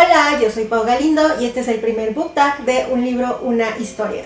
Hola, yo soy Pau Galindo y este es el primer book tag de un libro, una historia.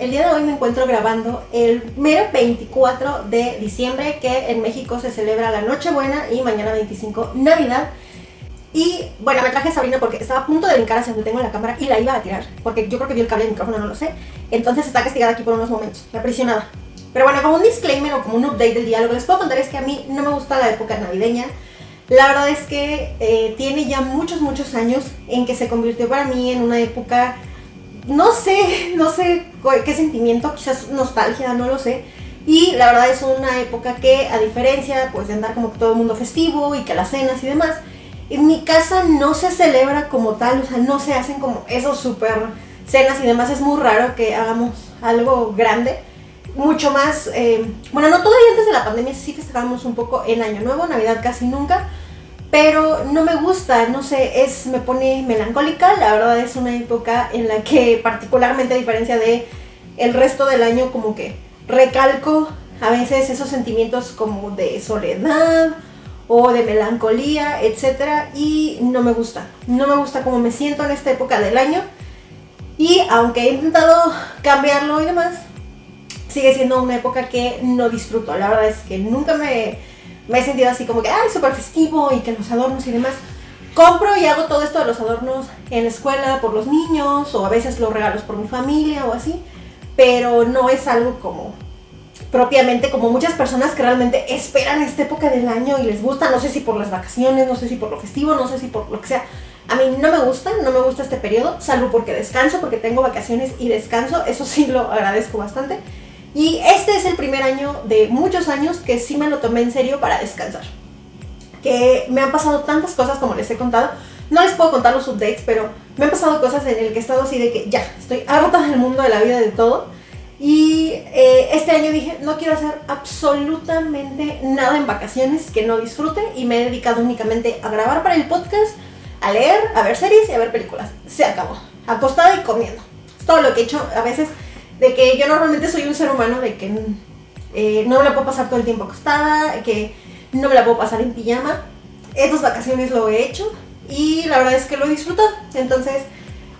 El día de hoy me encuentro grabando el mero 24 de diciembre, que en México se celebra la Nochebuena y mañana 25 Navidad. Y bueno, me traje a Sabrina porque estaba a punto de brincar hacia donde tengo la cámara y la iba a tirar, porque yo creo que vio el cable del micrófono, no lo sé. Entonces está castigada aquí por unos momentos, me aprisionada. Pero bueno, como un disclaimer o como un update del diálogo, les puedo contar es que a mí no me gusta la época navideña. La verdad es que eh, tiene ya muchos, muchos años en que se convirtió para mí en una época no sé, no sé qué sentimiento, quizás nostalgia, no lo sé. Y la verdad es una época que, a diferencia pues de andar como todo el mundo festivo y que las cenas y demás, en mi casa no se celebra como tal, o sea, no se hacen como esos super cenas y demás. Es muy raro que hagamos algo grande. Mucho más, eh, bueno, no todavía antes de la pandemia sí festejábamos un poco en Año Nuevo, Navidad casi nunca, pero no me gusta, no sé, es me pone melancólica, la verdad es una época en la que particularmente a diferencia de el resto del año como que recalco a veces esos sentimientos como de soledad o de melancolía, etcétera, y no me gusta. No me gusta cómo me siento en esta época del año. Y aunque he intentado cambiarlo y demás, sigue siendo una época que no disfruto. La verdad es que nunca me me he sentido así como que, ay, súper festivo y que los adornos y demás. Compro y hago todo esto de los adornos en la escuela por los niños o a veces los regalos por mi familia o así, pero no es algo como propiamente como muchas personas que realmente esperan esta época del año y les gusta, no sé si por las vacaciones, no sé si por lo festivo, no sé si por lo que sea. A mí no me gusta, no me gusta este periodo, salvo porque descanso, porque tengo vacaciones y descanso, eso sí lo agradezco bastante. Y este es el primer año de muchos años que sí me lo tomé en serio para descansar. Que me han pasado tantas cosas como les he contado. No les puedo contar los updates, pero me han pasado cosas en el que he estado así de que ya, estoy harta del mundo, de la vida, de todo. Y eh, este año dije, no quiero hacer absolutamente nada en vacaciones que no disfrute y me he dedicado únicamente a grabar para el podcast, a leer, a ver series y a ver películas. Se acabó. Acostada y comiendo. Es todo lo que he hecho. A veces de que yo normalmente soy un ser humano de que eh, no me la puedo pasar todo el tiempo acostada, que no me la puedo pasar en pijama. Estas vacaciones lo he hecho y la verdad es que lo he disfrutado. Entonces,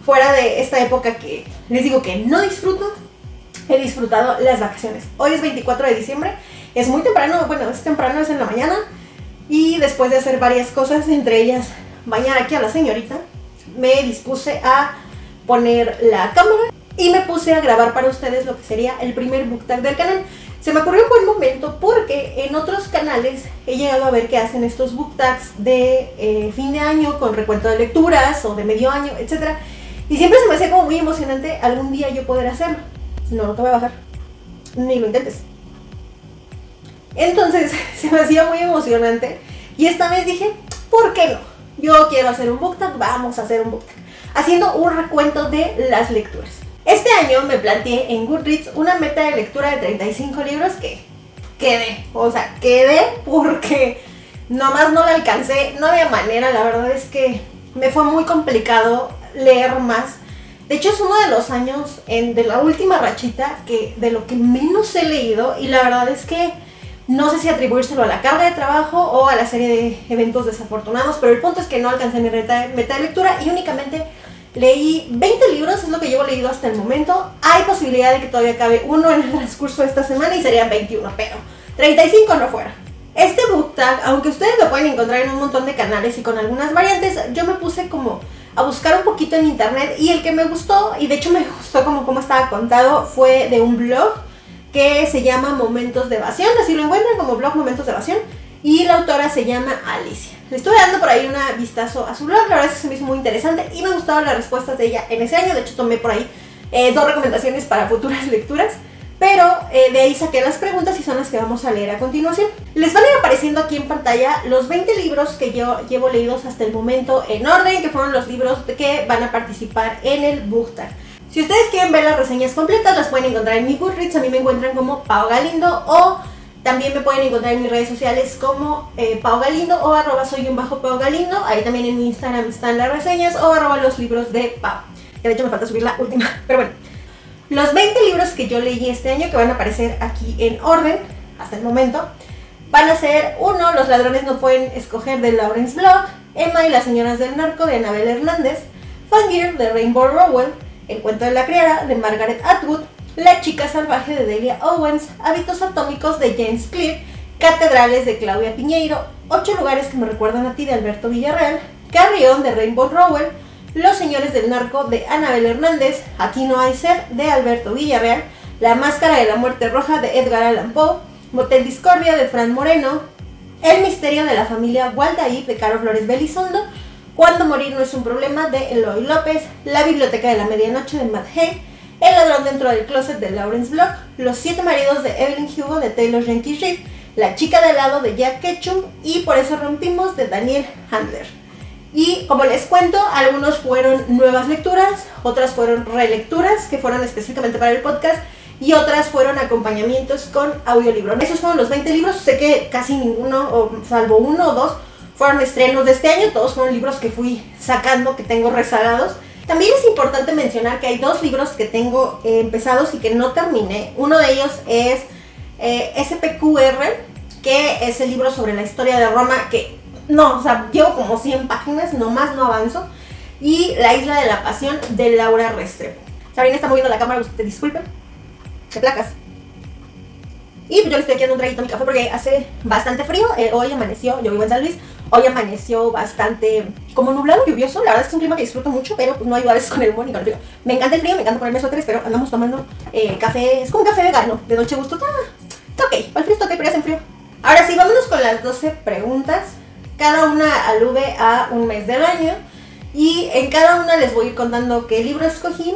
fuera de esta época que les digo que no disfruto, he disfrutado las vacaciones. Hoy es 24 de diciembre, es muy temprano, bueno, es temprano, es en la mañana. Y después de hacer varias cosas, entre ellas bañar aquí a la señorita, me dispuse a poner la cámara y me puse a grabar para ustedes lo que sería el primer book tag del canal. Se me ocurrió un buen momento porque en otros canales he llegado a ver que hacen estos book tags de eh, fin de año con recuento de lecturas o de medio año, etc. Y siempre se me hacía como muy emocionante algún día yo poder hacerlo. No, no te voy a bajar. Ni lo intentes. Entonces se me hacía muy emocionante y esta vez dije, ¿por qué no? Yo quiero hacer un book tag, vamos a hacer un book tag. Haciendo un recuento de las lecturas. Este año me planteé en Goodreads una meta de lectura de 35 libros que quedé. O sea, quedé porque nomás no la alcancé. No había manera, la verdad es que me fue muy complicado leer más. De hecho, es uno de los años de la última rachita que de lo que menos he leído. Y la verdad es que no sé si atribuírselo a la carga de trabajo o a la serie de eventos desafortunados. Pero el punto es que no alcancé mi meta de lectura y únicamente Leí 20 libros, es lo que llevo leído hasta el momento. Hay posibilidad de que todavía cabe uno en el transcurso de esta semana y serían 21, pero 35 no fuera. Este book tag, aunque ustedes lo pueden encontrar en un montón de canales y con algunas variantes, yo me puse como a buscar un poquito en internet y el que me gustó, y de hecho me gustó como, como estaba contado, fue de un blog que se llama Momentos de Evasión, así lo encuentran como blog Momentos de Evasión, y la autora se llama Alicia. Le estuve dando por ahí un vistazo a su blog, la verdad es que se me hizo muy interesante y me gustaban las respuestas de ella en ese año. De hecho, tomé por ahí eh, dos recomendaciones para futuras lecturas. pero eh, de ahí saqué las preguntas y son las que vamos a leer a continuación. Les van a ir apareciendo aquí en pantalla los 20 libros que yo llevo leídos hasta el momento en orden, que fueron los libros que van a participar en el Book Si ustedes quieren ver las reseñas completas, las pueden encontrar en mi Goodreads, a mí me encuentran como Pau Galindo o también me pueden encontrar en mis redes sociales como eh, Pau Galindo o arroba soy un bajo Pau Galindo. Ahí también en mi Instagram están las reseñas o arroba los libros de Pau. Que de hecho me falta subir la última, pero bueno. Los 20 libros que yo leí este año, que van a aparecer aquí en orden, hasta el momento, van a ser uno, Los ladrones no pueden escoger de Lawrence Block, Emma y las señoras del narco de Anabel Hernández, Fangir de Rainbow Rowell, El cuento de la criada de Margaret Atwood, La chica salvaje de Delia Owens, Hábitos atómicos de James Clear, Catedrales de Claudia Piñeiro, Ocho lugares que me recuerdan a ti de Alberto Villarreal, Carrión de Rainbow Rowell, los señores del narco de Anabel Hernández, Aquí no hay ser de Alberto Villarreal, La máscara de la muerte roja de Edgar Allan Poe, Motel Discordia de Fran Moreno, El misterio de la familia Waldaí de Caro Flores Belizondo, Cuando morir no es un problema de Eloy López, La biblioteca de la medianoche de Matt Hay, El ladrón dentro del closet de Lawrence Block, Los siete maridos de Evelyn Hugo de Taylor Jenkins Reid, La chica de lado de Jack Ketchum y Por eso rompimos de Daniel Handler. Y como les cuento, algunos fueron nuevas lecturas, otras fueron relecturas que fueron específicamente para el podcast y otras fueron acompañamientos con audiolibro. Esos fueron los 20 libros, sé que casi ninguno, salvo uno o dos, fueron estrenos de este año, todos fueron libros que fui sacando, que tengo rezagados. También es importante mencionar que hay dos libros que tengo eh, empezados y que no terminé. Uno de ellos es eh, SPQR, que es el libro sobre la historia de Roma, que no, o sea, llevo como 100 páginas, nomás no avanzo. Y La Isla de la Pasión de Laura Restrepo. Sabrina está moviendo la cámara, te disculpen. Te placas. Y pues yo le estoy echando un traguito a mi café porque hace bastante frío. Eh, hoy amaneció, yo vivo en San Luis, hoy amaneció bastante como nublado, lluvioso. La verdad es que es un clima que disfruto mucho, pero pues no hay a con el humor ni con el frío. Me encanta el frío, me encanta ponerme suéteres, pero andamos tomando eh, café, es como un café vegano, de noche gusto. Está, está ok, para frío está ok, pero ya hace frío. Ahora sí, vámonos con las 12 preguntas cada una alude a un mes del año y en cada una les voy a ir contando qué libro escogí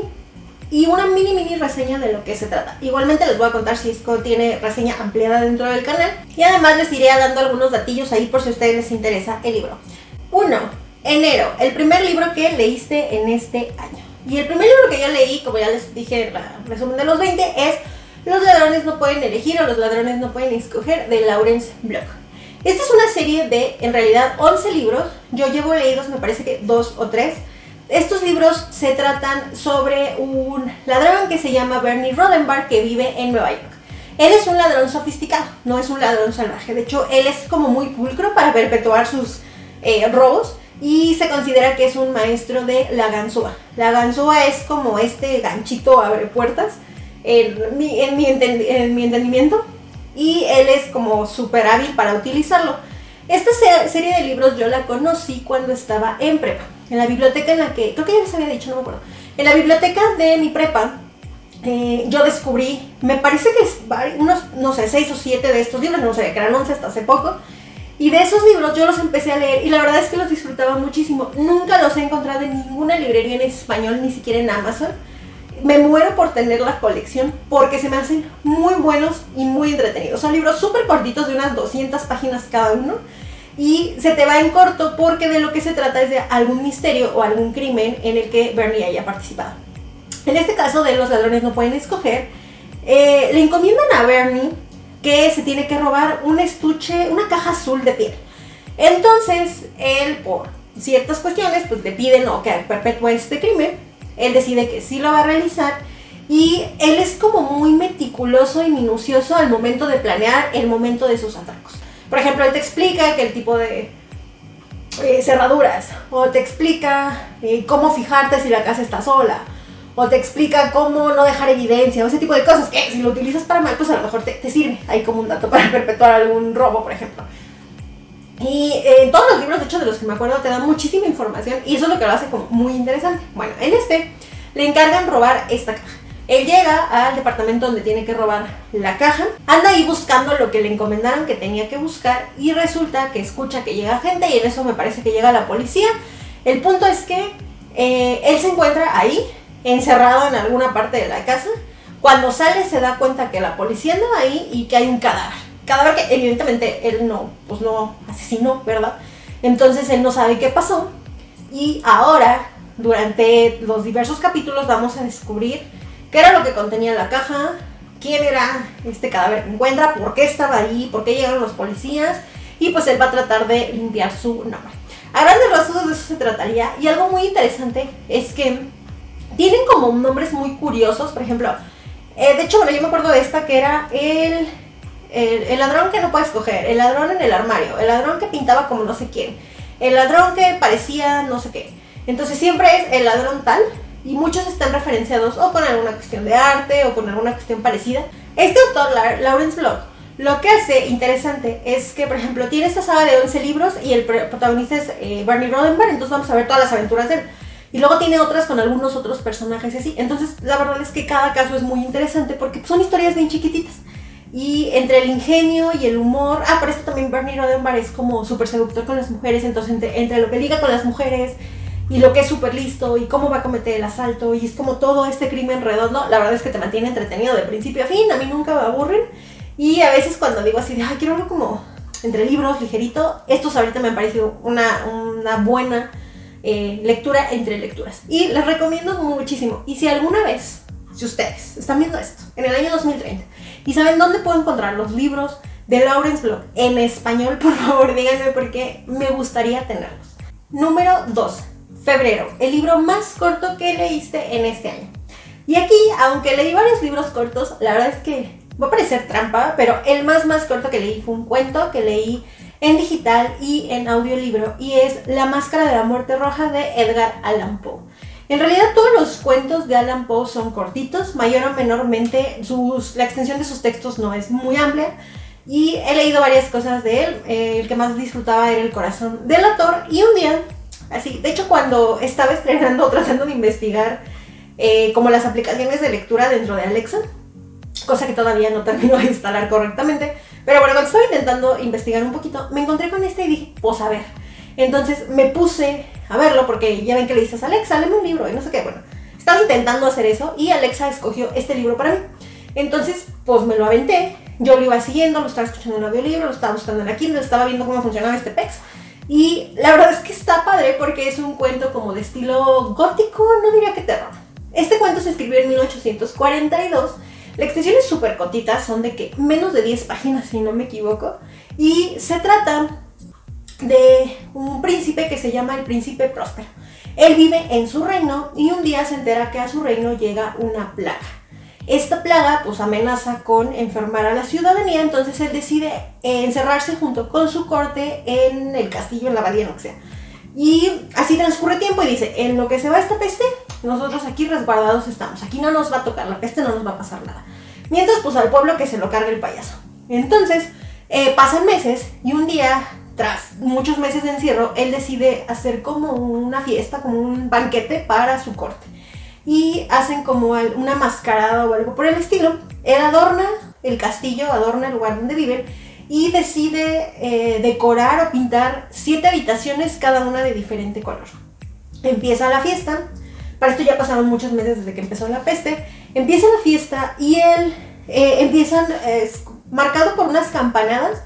y una mini mini reseña de lo que se trata. Igualmente les voy a contar si esto tiene reseña ampliada dentro del canal y además les iré dando algunos datillos ahí por si a ustedes les interesa el libro. 1. Enero, el primer libro que leíste en este año. Y el primer libro que yo leí, como ya les dije en el resumen de los 20, es Los ladrones no pueden elegir o los ladrones no pueden escoger de Lawrence Block. Esta es una serie de, en realidad, 11 libros. Yo llevo leídos, me parece que dos o tres. Estos libros se tratan sobre un ladrón que se llama Bernie Rodenbach que vive en Nueva York. Él es un ladrón sofisticado, no es un ladrón salvaje. De hecho, él es como muy pulcro para perpetuar sus eh, robos y se considera que es un maestro de la ganzúa. La ganzúa es como este ganchito abre puertas, en mi, en mi entendimiento y él es como súper hábil para utilizarlo. Esta serie de libros yo la conocí cuando estaba en prepa, en la biblioteca en la que, creo que ya les había dicho, no me acuerdo, en la biblioteca de mi prepa, eh, yo descubrí, me parece que es unos, no sé, seis o siete de estos libros, no sé, que eran once hasta hace poco, y de esos libros yo los empecé a leer y la verdad es que los disfrutaba muchísimo. Nunca los he encontrado en ninguna librería en español, ni siquiera en Amazon me muero por tener la colección porque se me hacen muy buenos y muy entretenidos. Son libros súper cortitos de unas 200 páginas cada uno y se te va en corto porque de lo que se trata es de algún misterio o algún crimen en el que Bernie haya participado. En este caso de los ladrones no pueden escoger, eh, le encomiendan a Bernie que se tiene que robar un estuche, una caja azul de piel. Entonces él por ciertas cuestiones pues le piden o que perpetúe este crimen él decide que sí lo va a realizar y él es como muy meticuloso y minucioso al momento de planear el momento de sus atracos. Por ejemplo, él te explica que el tipo de eh, cerraduras, o te explica eh, cómo fijarte si la casa está sola, o te explica cómo no dejar evidencia, o ese tipo de cosas que si lo utilizas para mal, pues a lo mejor te, sirve ahí como un dato para perpetuar algún robo, por ejemplo. Y en todos los libros, de hecho, de los que me acuerdo, te dan muchísima información y eso es lo que lo hace como muy interesante. Bueno, en este le encargan robar esta caja. Él llega al departamento donde tiene que robar la caja, anda ahí buscando lo que le encomendaron que tenía que buscar y resulta que escucha que llega gente y en eso me parece que llega la policía. El punto es que eh, él se encuentra ahí, encerrado en alguna parte de la casa, Cuando sale se da cuenta que la policía andaba ahí y que hay un cadáver. Cadáver que evidentemente él no, pues no asesinó, ¿verdad? Entonces él no sabe qué pasó. Y ahora, durante los diversos capítulos, vamos a descubrir qué era lo que contenía la caja, quién era este cadáver que encuentra, por qué estaba ahí, por qué llegaron los policías. Y pues él va a tratar de limpiar su nombre. A grandes rasgos de eso se trataría. Y algo muy interesante es que tienen como nombres muy curiosos. Por ejemplo, eh, de hecho, bueno, yo me acuerdo de esta que era el, el, ladrón que no puedes coger, el ladrón en el armario, el ladrón que pintaba como no sé quién, el ladrón que parecía no sé qué. Entonces siempre es el ladrón tal y muchos están referenciados o con alguna cuestión de arte o con alguna cuestión parecida. Este autor, Lawrence Block, lo que hace interesante es que, por ejemplo, tiene esta saga de 11 libros y el protagonista es eh, Barney entonces vamos a ver todas las aventuras de él. Y luego tiene otras con algunos otros personajes así. Entonces, la verdad es que cada caso es muy interesante porque son historias bien chiquititas. Y entre el ingenio y el humor, ah, por esto también Bernie Roddenberry es como súper seductor con las mujeres, entonces entre, lo que liga con las mujeres y lo que es súper listo y cómo va a cometer el asalto y es como todo este crimen redondo, la verdad es que te mantiene entretenido de principio a fin, a mí nunca me aburren. Y a veces cuando digo así de, ay, quiero algo como entre libros, ligerito, estos ahorita me han parecido una, una buena eh, lectura entre lecturas. Y les recomiendo muchísimo. Y si alguna vez, si ustedes están viendo esto en el año 2030 y saben dónde puedo encontrar los libros de Lawrence Block en español, por favor díganme porque me gustaría tenerlos. Número 2. Febrero, el libro más corto que leíste en este año. Y aquí, aunque leí varios libros cortos, la verdad es que va a parecer trampa, pero el más más corto que leí fue un cuento que leí en digital y en audiolibro y es La Máscara de la Muerte Roja de Edgar Allan Poe. En realidad todos los cuentos de Allan Poe son cortitos, mayor o menormente sus, la extensión de sus textos no es muy amplia y he leído varias cosas de él. El que más disfrutaba era El corazón del autor y un día, así, de hecho cuando estaba estrenando, tratando de investigar eh, como las aplicaciones de lectura dentro de Alexa, cosa que todavía no termino de instalar correctamente, pero bueno, cuando estaba intentando investigar un poquito, me encontré con este y dije, pues a ver. Entonces me puse a verlo porque ya ven que le dices, Alexa, léeme un libro y no sé qué. Bueno, estaba intentando hacer eso y Alexa escogió este libro para mí. Entonces, pues me lo aventé. Yo lo iba siguiendo, lo estaba escuchando en audiolibro, lo estaba buscando en la Kindle, estaba viendo cómo funcionaba este PEX. Y la verdad es que está porque es un cuento como de estilo gótico, no diría que terror. Este cuento se escribió en 1842 la extensión es súper cotita, son de que menos de 10 páginas si no me equivoco. Y se trata de un príncipe que se llama el príncipe próspero. Él vive en su reino y un día se entera que a su reino llega una plaga. Esta plaga pues amenaza con enfermar a la ciudadanía, entonces él decide encerrarse junto con su corte en el castillo, en la abadía, no. Y así transcurre tiempo y dice, en lo que se va esta peste, nosotros aquí resguardados estamos, aquí no nos va a tocar la peste, no nos va a pasar nada. Mientras, pues al pueblo que se lo cargue el payaso. Entonces, eh, pasan meses y un día, tras muchos meses de encierro, él decide hacer como una fiesta, como un banquete para su corte. Y hacen como una mascarada o algo por el estilo. Él adorna el castillo, adorna el lugar donde viven y decide eh, decorar o pintar siete habitaciones, cada una de diferente color. Empieza la fiesta para esto ya pasaron muchos meses desde que empezó la peste. Empieza la fiesta y él eh, empiezan, marcado por unas campanadas,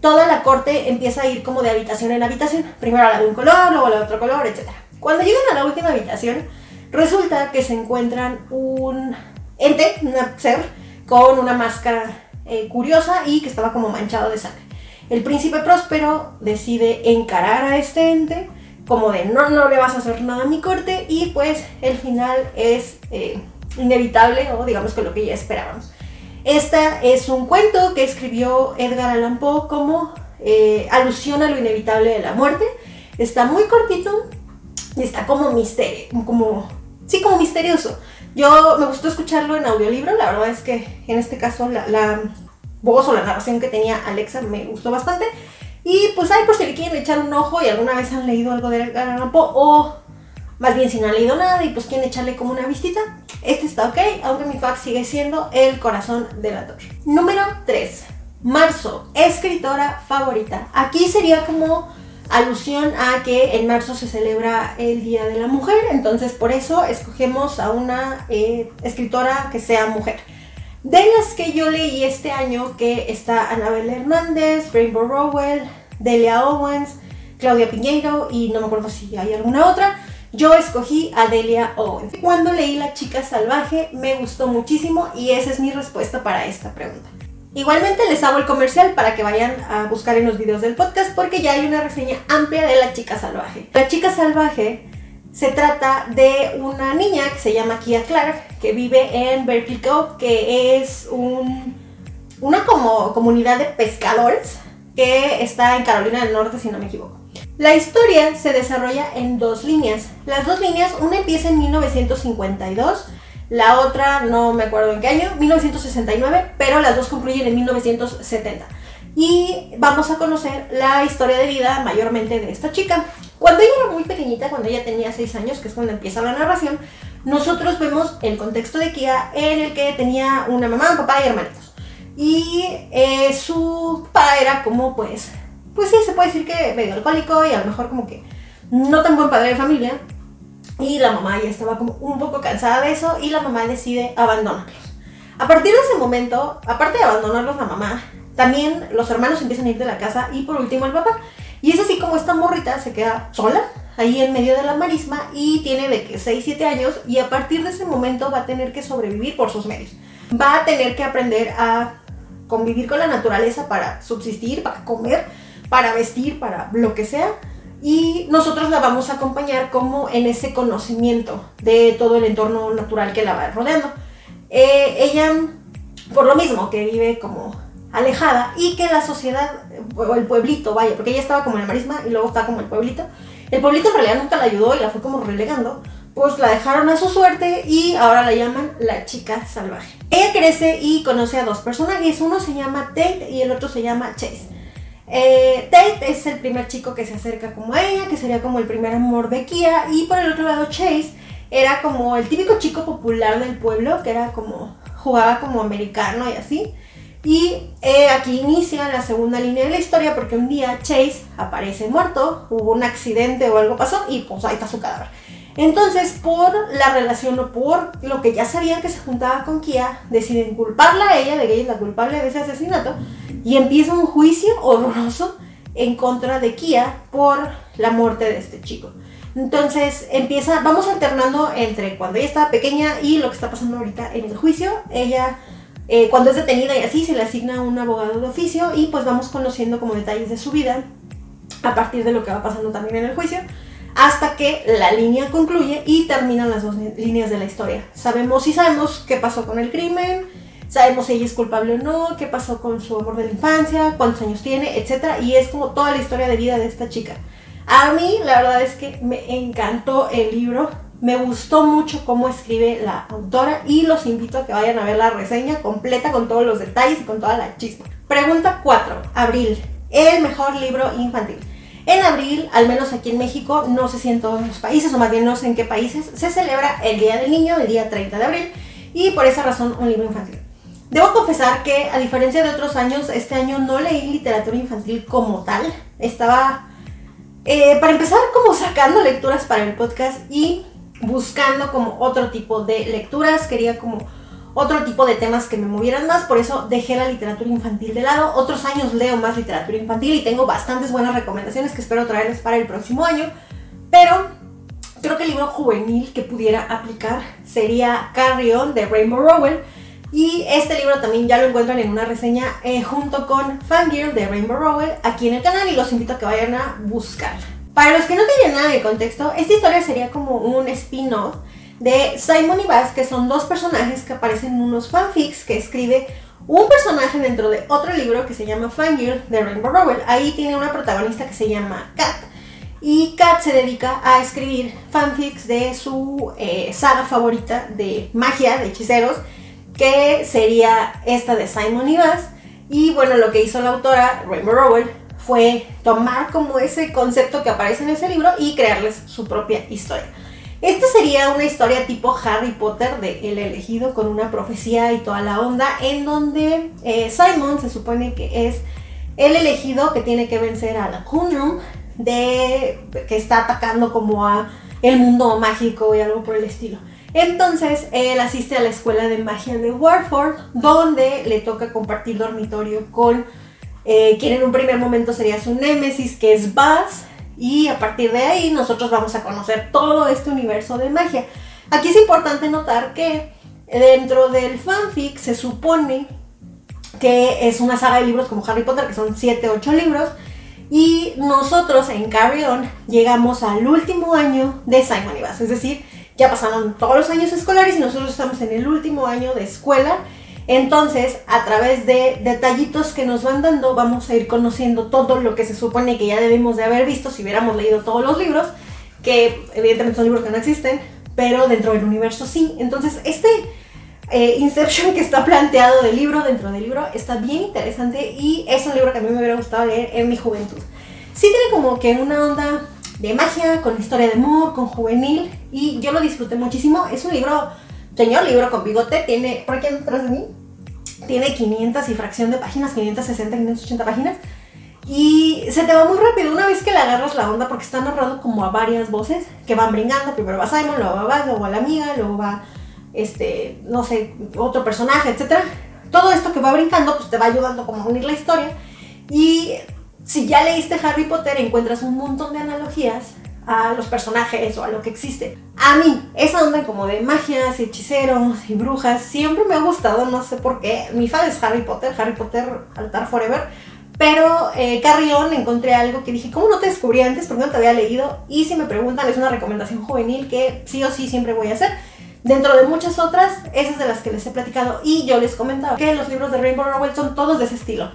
toda la corte empieza a ir como de habitación en habitación. Primero la de un color, luego a la de otro color, etc. Cuando llegan a la última habitación, resulta que se encuentran un ente, un ser, con una máscara eh, curiosa y que estaba como manchado de sangre. El príncipe próspero decide encarar a este ente como de no, no le vas a hacer nada a mi corte y pues el final es eh, inevitable o digamos que lo que ya esperábamos. Este es un cuento que escribió Edgar Allan Poe como eh, alusión a lo inevitable de la muerte. Está muy cortito y está como misterio, como, sí, como misterioso. Yo me gustó escucharlo en audiolibro, la verdad es que en este caso la, la voz o la narración que tenía Alexa me gustó bastante. Y pues ahí por si le quieren echar un ojo y alguna vez han leído algo de Edgar o más bien si no han leído nada y pues quieren echarle como una vistita, este está ok, aunque mi fax sigue siendo El corazón del autor. Número 3. Marzo, escritora favorita. Aquí sería como alusión a que en marzo se celebra el Día de la Mujer, entonces por eso escogemos a una eh, escritora que sea mujer. De las que yo leí este año, que está Anabel Hernández, Rainbow Rowell, Delia Owens, Claudia Piñeiro y no me acuerdo si hay alguna otra. Yo escogí a Delia Owens. Cuando leí La chica salvaje me gustó muchísimo y esa es mi respuesta para esta pregunta. Igualmente les hago el comercial para que vayan a buscar en los videos del podcast porque ya hay una reseña amplia de La chica salvaje. La chica salvaje se trata de una niña que se llama Kia Clark que vive en Cove, que es una como comunidad de pescadores que está en Carolina del Norte si no me equivoco. La historia se desarrolla en dos líneas. Las dos líneas, una empieza en 1952, la otra no me acuerdo en qué año, 1969, pero las dos concluyen en 1970. Y vamos a conocer la historia de vida mayormente de esta chica. Cuando ella era muy pequeñita, cuando ella tenía 6 años, que es cuando empieza la narración, nosotros vemos el contexto de Kia en el que tenía una mamá, un papá y hermanitos. Y eh, su papá era como pues pues sí, se puede decir que medio alcohólico y a lo mejor como que no tan buen padre de familia. Y la mamá ya estaba como un poco cansada de eso y la mamá decide abandonarlos. A partir de ese momento, aparte de abandonarlos la mamá, también los hermanos empiezan a ir de la casa y por último el papá. Y es así como esta morrita se queda sola ahí en medio de la marisma y tiene de que 6, 7 años y a partir de ese momento va a tener que sobrevivir por sus medios. Va a tener que aprender a convivir con la naturaleza para subsistir, para comer para vestir, para lo que sea. Y nosotros la vamos a acompañar como en ese conocimiento de todo el entorno natural que la va rodeando. Eh, ella, por lo mismo, que vive como alejada y que la sociedad, o el pueblito, vaya, porque ella estaba como en la marisma y luego está como el pueblito. El pueblito en realidad nunca la ayudó y la fue como relegando, pues la dejaron a su suerte y ahora la llaman la chica salvaje. Ella crece y conoce a dos personajes, uno se llama Tate y el otro se llama Chase. Eh, Tate es el primer chico que se acerca como a ella, que sería como el primer amor de Kia. Y por el otro lado, Chase era como el típico chico popular del pueblo, que era como, jugaba como americano y así. Y eh, aquí inicia la segunda línea de la historia porque un día Chase aparece muerto, hubo un accidente o algo pasó y pues ahí está su cadáver. Entonces, por la relación o por lo que ya sabían que se juntaba con Kia, deciden culparla a ella de que ella es la culpable de ese asesinato y empieza un juicio horroroso en contra de Kia por la muerte de este chico. Entonces empieza, vamos alternando entre cuando ella estaba pequeña y lo que está pasando ahorita en el juicio. Ella, eh, cuando es detenida y así, se le asigna un abogado de oficio y pues vamos conociendo como detalles de su vida a partir de lo que va pasando también en el juicio, hasta que la línea concluye y terminan las dos líneas de la historia. Sabemos, sí sabemos qué pasó con el crimen, sabemos si ella es culpable o no, qué pasó con su amor de la infancia, cuántos años tiene, etc. Y es como toda la historia de vida de esta chica. A mí la verdad es que me encantó el libro, me gustó mucho cómo escribe la autora y los invito a que vayan a ver la reseña completa con todos los detalles y con toda la chispa. Pregunta 4. Abril. El mejor libro infantil. En abril, al menos aquí en México, no sé si en todos los países, o más bien no sé en qué países, se celebra el Día del Niño, el día 30 de abril, y por esa razón un libro infantil. Debo confesar que, a diferencia de otros años, este año no leí literatura infantil como tal. Estaba, eh, para empezar, como sacando lecturas para el podcast y buscando como otro tipo de lecturas. Quería como otro tipo de temas que me movieran más, por eso dejé la literatura infantil de lado. Otros años leo más literatura infantil y tengo bastantes buenas recomendaciones que espero traerles para el próximo año. Pero creo que el libro juvenil que pudiera aplicar sería Carry On de Rainbow Rowell y este libro también ya lo encuentran en una reseña eh, junto con Fangirl de Rainbow Rowell aquí en el canal y los invito a que vayan a buscarla. Para los que no tienen nada de contexto, esta historia sería como un spin-off de Simon y Bass, que son dos personajes que aparecen en unos fanfics que escribe un personaje dentro de otro libro que se llama Fangirl de Rainbow Rowell. Ahí tiene una protagonista que se llama Kat. Y Kat se dedica a escribir fanfics de su eh, saga favorita de magia, de hechiceros, que sería esta de Simon y Y bueno, lo que hizo la autora, Rainbow Rowell, fue tomar como ese concepto que aparece en ese libro y crearles su propia historia. Esta sería una historia tipo Harry Potter de El elegido con una profecía y toda la onda, en donde eh, Simon se supone que es el elegido que tiene que vencer a la Conjurum, de que está atacando como a el mundo mágico y algo por el estilo. Entonces él asiste a la escuela de magia de Warford, donde le toca compartir dormitorio con eh, quien en un primer momento sería su némesis, que es Buzz, y a partir de ahí nosotros vamos a conocer todo este universo de magia. Aquí es importante notar que dentro del fanfic se supone que es una saga de libros como Harry Potter, que son 7, 8 libros, y nosotros en Carry On llegamos al último año de Simon y Bass, es decir, ya pasaron todos los años escolares y nosotros estamos en el último año de escuela. Entonces, a través de detallitos que nos van dando, vamos a ir conociendo todo lo que se supone que ya debemos de haber visto si hubiéramos leído todos los libros, que evidentemente son libros que no existen, pero dentro del universo sí. Entonces, este eh, Inception que está planteado de libro dentro del libro está bien interesante y es un libro que a mí me hubiera gustado leer en mi juventud. Sí tiene como que una onda de magia, con historia de amor, con juvenil y yo lo disfruté muchísimo. Es un libro, señor libro con bigote, tiene, por aquí atrás de mí, tiene 500 y fracción de páginas, 560, 580 páginas. Y se te va muy rápido una vez que le agarras la onda porque está narrado como a varias voces que van brincando. Primero va Simon, luego va Baz, luego va la amiga, luego va, este, no sé, otro personaje, etc. Todo esto que va brincando pues te va ayudando como a unir la historia. Y si ya leíste Harry Potter encuentras un montón de analogías a los personajes o a lo que existe. A mí, esa onda como de magias y hechiceros y brujas siempre me ha gustado, no sé por qué. Mi fan es Harry Potter, Harry Potter Altar Forever pero eh, Carrión encontré algo que dije, ¿cómo no te descubrí antes? Porque no te había leído. Y si me preguntan, es una recomendación juvenil que sí o sí siempre voy a hacer. Dentro de muchas otras, esas de las que les he platicado. Y yo les comentaba que los libros de Rainbow Rowell son todos de ese estilo.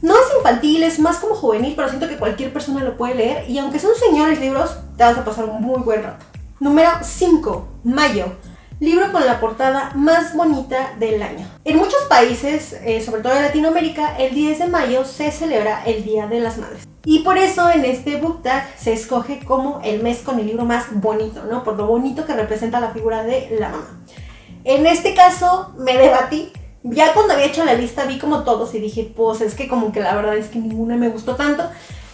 No es infantil, es más como juvenil, pero siento que cualquier persona lo puede leer. Y aunque son señores libros, te vas a pasar un muy buen rato. Número 5. Mayo libro con la portada más bonita del año. En muchos países, eh, sobre todo en Latinoamérica, el 10 de mayo se celebra el Día de las Madres. Y por eso en este book tag se escoge como el mes con el libro más bonito, ¿no? Por lo bonito que representa la figura de la mamá. En este caso me debatí. Ya cuando había hecho la lista vi como todos y dije, pues es que como que la verdad es que ninguna me gustó tanto.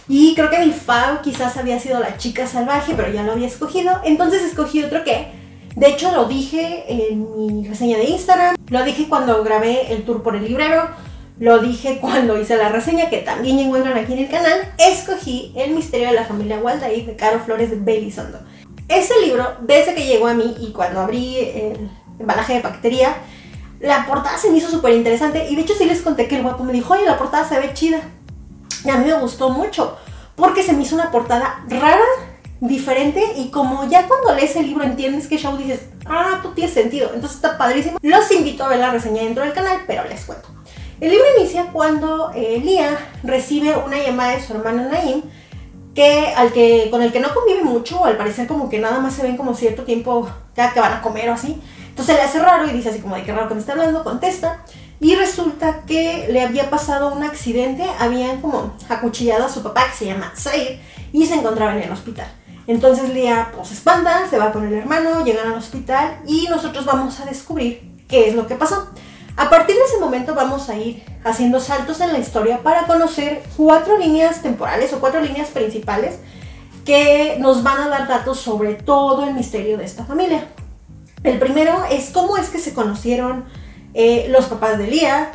Y creo que mi fav quizás había sido la chica salvaje, pero ya lo había escogido. Entonces escogí otro que de hecho, lo dije en mi reseña de Instagram, lo dije cuando grabé el tour por el librero, lo dije cuando hice la reseña, que también encuentran aquí en el canal. Escogí El misterio de la familia Waldair de Caro Flores de Belisondo. Ese libro, desde que llegó a mí y cuando abrí el embalaje de paquetería, la portada se me hizo súper interesante. Y de hecho, sí les conté que el guapo me dijo, oye, la portada se ve chida. Y a mí me gustó mucho, porque se me hizo una portada rara diferente y como ya cuando lees el libro entiendes que show dices, ah, tú tienes sentido, entonces está padrísimo. Los invito a ver la reseña dentro del canal, pero les cuento. El libro inicia cuando eh, recibe una llamada de su hermano Naim, que, al que, con el que no convive mucho, al parecer como que nada más se ven como cierto tiempo que van a comer o así. Entonces le hace raro y dice así como de qué raro que me está hablando, contesta. Y resulta que le había pasado un accidente, habían como acuchillado a su papá que se llama Said y se encontraba en el hospital. Entonces Lía pues espanta, se va con el hermano, llegan al hospital y nosotros vamos a descubrir qué es lo que pasó. A partir de ese momento vamos a ir haciendo saltos en la historia para conocer cuatro líneas temporales o cuatro líneas principales que nos van a dar datos sobre todo el misterio de esta familia. El primero es cómo es que se conocieron eh, los papás de Lía.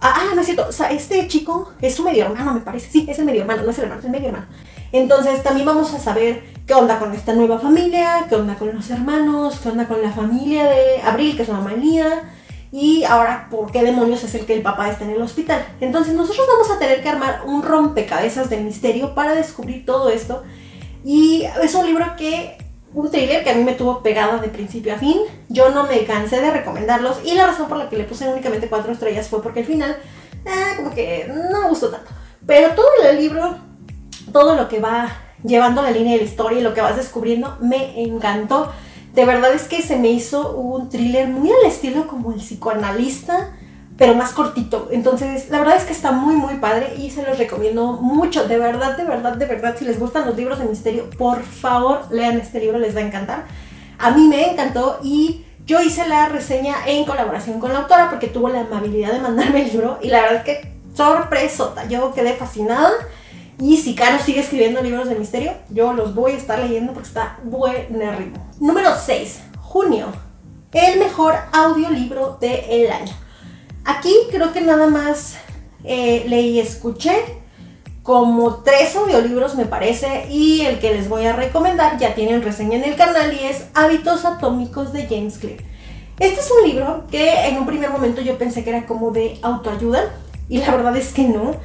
Ah, ah, no es cierto, o sea, este chico es su medio hermano, me parece. Sí, es el medio hermano, no es el hermano, es el medio hermano. Entonces también vamos a saber qué onda con esta nueva familia, qué onda con los hermanos, qué onda con la familia de Abril, que es la mamá mía, y ahora por qué demonios es el que el papá está en el hospital. Entonces nosotros vamos a tener que armar un rompecabezas del misterio para descubrir todo esto. Y es un libro que, un thriller que a mí me tuvo pegada de principio a fin. Yo no me cansé de recomendarlos y la razón por la que le puse únicamente cuatro estrellas fue porque al final, ah, como que no me gustó tanto. Pero todo el libro todo lo que va llevando la línea de la historia y lo que vas descubriendo me encantó. De verdad es que se me hizo un thriller muy al estilo como el psicoanalista, pero más cortito. Entonces, la verdad es que está muy, muy padre y se los recomiendo mucho. De verdad, de verdad, de verdad, si les gustan los libros de misterio, por favor, lean este libro, les va a encantar. A mí me encantó y yo hice la reseña en colaboración con la autora porque tuvo la amabilidad de mandarme el libro y la verdad es que sorpresota, yo quedé fascinada. Y si Caro sigue escribiendo libros de misterio, yo los voy a estar leyendo porque está buenérrimo. Número 6. Junio. El mejor audiolibro del año. Aquí creo que nada más eh, leí y escuché como tres audiolibros me parece y el que les voy a recomendar ya tienen reseña en el canal y es Hábitos Atómicos de James Clear. Este es un libro que en un primer momento yo pensé que era como de autoayuda y la verdad es que no.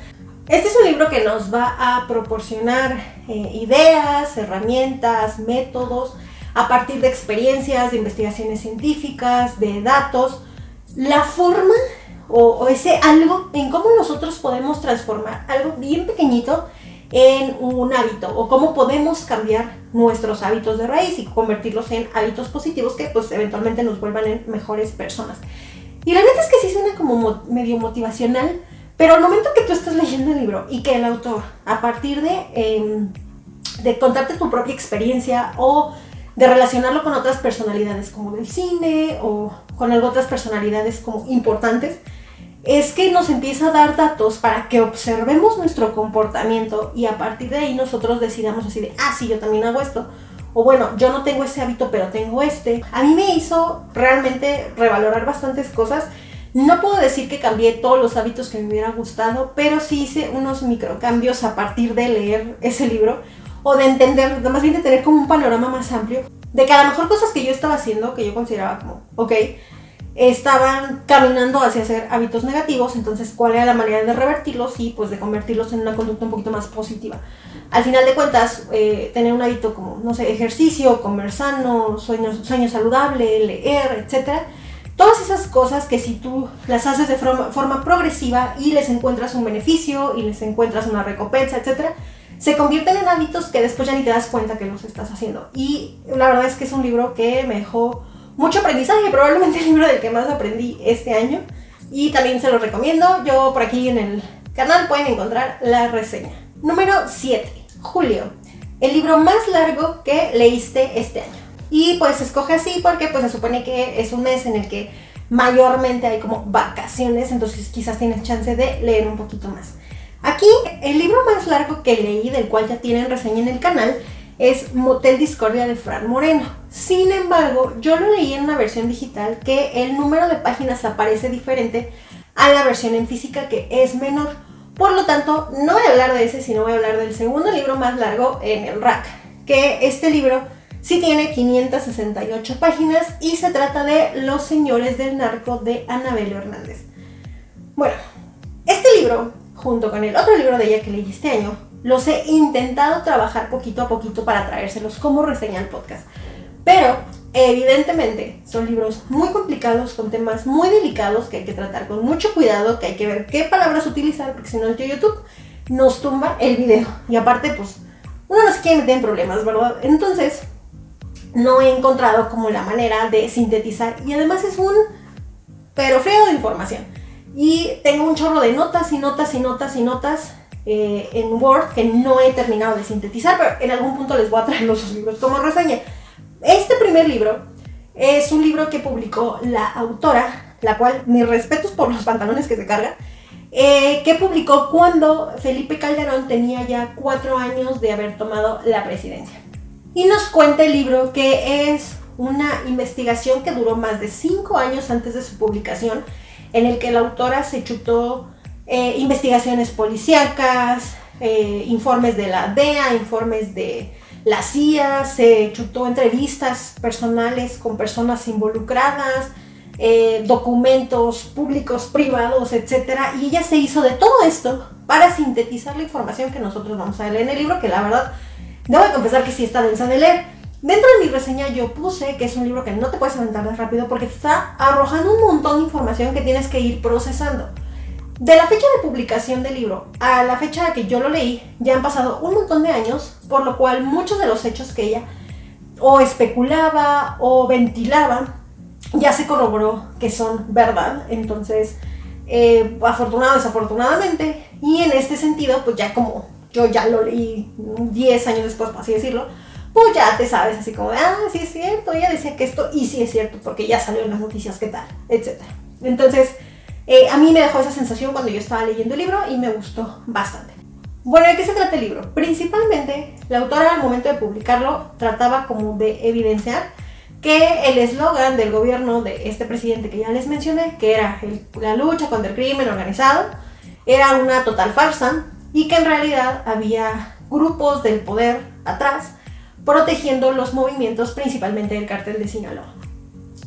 Este es un libro que nos va a proporcionar eh, ideas, herramientas, métodos a partir de experiencias, de investigaciones científicas, de datos, la forma o, ese algo en cómo nosotros podemos transformar algo bien pequeñito en un hábito o cómo podemos cambiar nuestros hábitos de raíz y convertirlos en hábitos positivos que pues eventualmente nos vuelvan en mejores personas. Y la neta es que sí suena como medio motivacional, pero al momento que tú estás leyendo el libro y que el autor, a partir de, em, de contarte tu propia experiencia o de relacionarlo con otras personalidades como del cine o con otras personalidades como importantes, es que nos empieza a dar datos para que observemos nuestro comportamiento y a partir de ahí nosotros decidamos así de, ah, sí, yo también hago esto. O bueno, yo no tengo ese hábito, pero tengo este. A mí me hizo realmente revalorar bastantes cosas. No puedo decir que cambié todos los hábitos que me hubiera gustado, pero sí hice unos microcambios a partir de leer ese libro o de entender, más bien de tener como un panorama más amplio de que a lo mejor cosas que yo estaba haciendo, que yo consideraba como, ok, estaban caminando hacia hacer hábitos negativos, entonces cuál era la manera de revertirlos y pues de convertirlos en una conducta un poquito más positiva. Al final de cuentas, eh, tener un hábito como, no sé, ejercicio, comer sano, sueño, sueño saludable, leer, etc. Todas esas cosas que si tú las haces de forma, forma progresiva y les encuentras un beneficio y les encuentras una recompensa, etc., se convierten en hábitos que después ya ni te das cuenta que los estás haciendo. Y la verdad es que es un libro que me dejó mucho aprendizaje, probablemente el libro del que más aprendí este año. Y también se lo recomiendo. Yo por aquí en el canal pueden encontrar la reseña. Número 7. Julio. El libro más largo que leíste este año. Y pues escoge así porque pues se supone que es un mes en el que mayormente hay como vacaciones, entonces quizás tienes chance de leer un poquito más. Aquí, el libro más largo que leí, del cual ya tienen reseña en el canal, es Motel Discordia de Fran Moreno. Sin embargo, yo lo leí en una versión digital que el número de páginas aparece diferente a la versión en física que es menor. Por lo tanto, no voy a hablar de ese, sino voy a hablar del segundo libro más largo en el rack, que este libro sí tiene 568 páginas y se trata de Los Señores del Narco de Anabel Hernández. Bueno, este libro, junto con el otro libro de ella que leí este año, los he intentado trabajar poquito a poquito para traérselos como reseña al podcast. Pero evidentemente son libros muy complicados, con temas muy delicados que hay que tratar con mucho cuidado, que hay que ver qué palabras utilizar, porque si no el YouTube nos tumba el video. Y aparte, pues, uno no se quiere meter problemas, ¿verdad? Entonces, no he encontrado como la manera de sintetizar. Y además es un pero feo de información. Y tengo un chorro de notas y notas y notas y notas eh, en Word que no he terminado de sintetizar, pero en algún punto les voy a traer los libros como reseña. Primer libro es un libro que publicó la autora, la cual mis respetos por los pantalones que se carga, eh, que publicó cuando Felipe Calderón tenía ya cuatro años de haber tomado la presidencia. Y nos cuenta el libro que es una investigación que duró más de cinco años antes de su publicación, en el que la autora se chutó eh, investigaciones policíacas, eh, informes de la DEA, informes de la CIA, se chutó entrevistas personales con personas involucradas, eh, documentos públicos, privados, etc. Y ella se hizo de todo esto para sintetizar la información que nosotros vamos a leer en el libro, que la verdad, debo de confesar que sí está densa de leer. Dentro de mi reseña yo puse que es un libro que no te puedes aventar de rápido porque está arrojando un montón de información que tienes que ir procesando. De la fecha de publicación del libro a la fecha que yo lo leí, ya han pasado un montón de años, por lo cual muchos de los hechos que ella o especulaba o ventilaba ya se corroboró que son verdad. Entonces, eh, afortunado desafortunadamente, y en este sentido, pues ya como yo ya lo leí 10 años después, por así decirlo, pues ya te sabes así como, ah, sí es cierto, ella decía que esto, y sí es cierto, porque ya salió en las noticias, qué tal, etc. Entonces, eh, a mí me dejó esa sensación cuando yo estaba leyendo el libro y me gustó bastante. Bueno, ¿de qué se trata el libro? Principalmente, la autora al momento de publicarlo trataba como de evidenciar que el eslogan del gobierno de este presidente que ya les mencioné, que era la lucha contra el crimen organizado, era una total farsa y que en realidad había grupos del poder atrás protegiendo los movimientos principalmente del cártel de Sinaloa.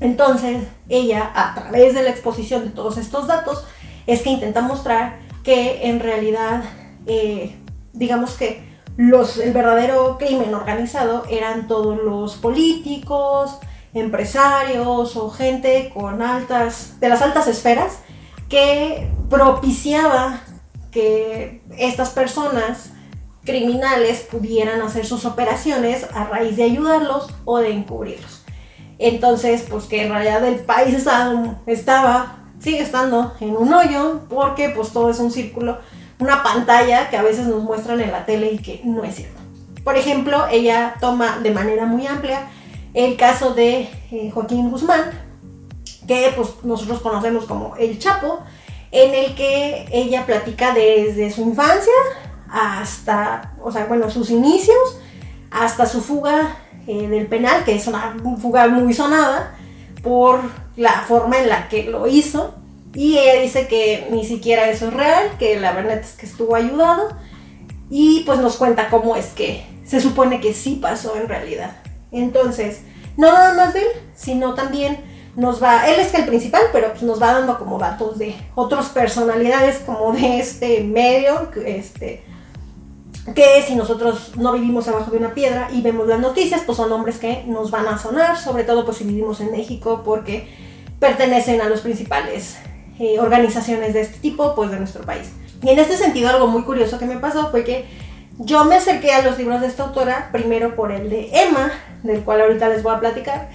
Entonces, ella, a través de la exposición de todos estos datos, es que intenta mostrar que en realidad, eh, digamos que los, el verdadero crimen organizado eran todos los políticos, empresarios o gente con altas, de las altas esferas, que propiciaba que estas personas criminales pudieran hacer sus operaciones a raíz de ayudarlos o de encubrirlos. Entonces, pues que en realidad el país estaba, sigue estando en un hoyo porque pues todo es un círculo, una pantalla que a veces nos muestran en la tele y que no es cierto. Por ejemplo, ella toma de manera muy amplia el caso de eh, Joaquín Guzmán, que pues nosotros conocemos como el Chapo, en el que ella platica desde su infancia hasta, o sea, bueno, sus inicios, hasta su fuga eh, del penal, que es una fuga muy sonada por la forma en la que lo hizo. Y ella dice que ni siquiera eso es real, que la verdad es que estuvo ayudado. Y pues nos cuenta cómo es que se supone que sí pasó en realidad. Entonces, no nada más de él, sino también nos va, él es el principal, pero pues nos va dando como datos de otras personalidades como de este medio, este, que si nosotros no vivimos abajo de una piedra y vemos las noticias, pues son nombres que nos van a sonar, sobre todo pues si vivimos en México, porque pertenecen a las principales eh, organizaciones de este tipo, pues de nuestro país. Y en este sentido algo muy curioso que me pasó fue que yo me acerqué a los libros de esta autora, primero por el de Emma, del cual ahorita les voy a platicar,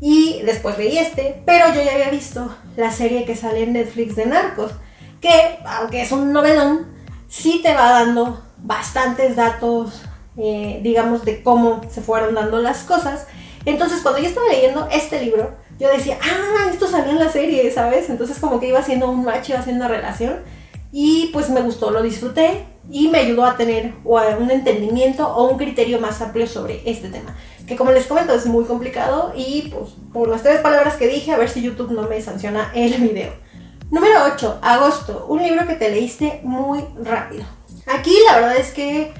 y después leí este, pero yo ya había visto la serie que sale en Netflix de Narcos, que aunque es un novelón, sí te va dando bastantes datos, eh, digamos, de cómo se fueron dando las cosas. Entonces, cuando yo estaba leyendo este libro, yo decía, ah, esto salió en la serie, ¿sabes? Entonces, como que iba haciendo un match, iba haciendo relación. Y pues me gustó, lo disfruté y me ayudó a tener un entendimiento o un criterio más amplio sobre este tema. Que como les comento es muy complicado y pues por las tres palabras que dije, a ver si YouTube no me sanciona el video. Número 8, agosto, un libro que te leíste muy rápido. Aquí la verdad es que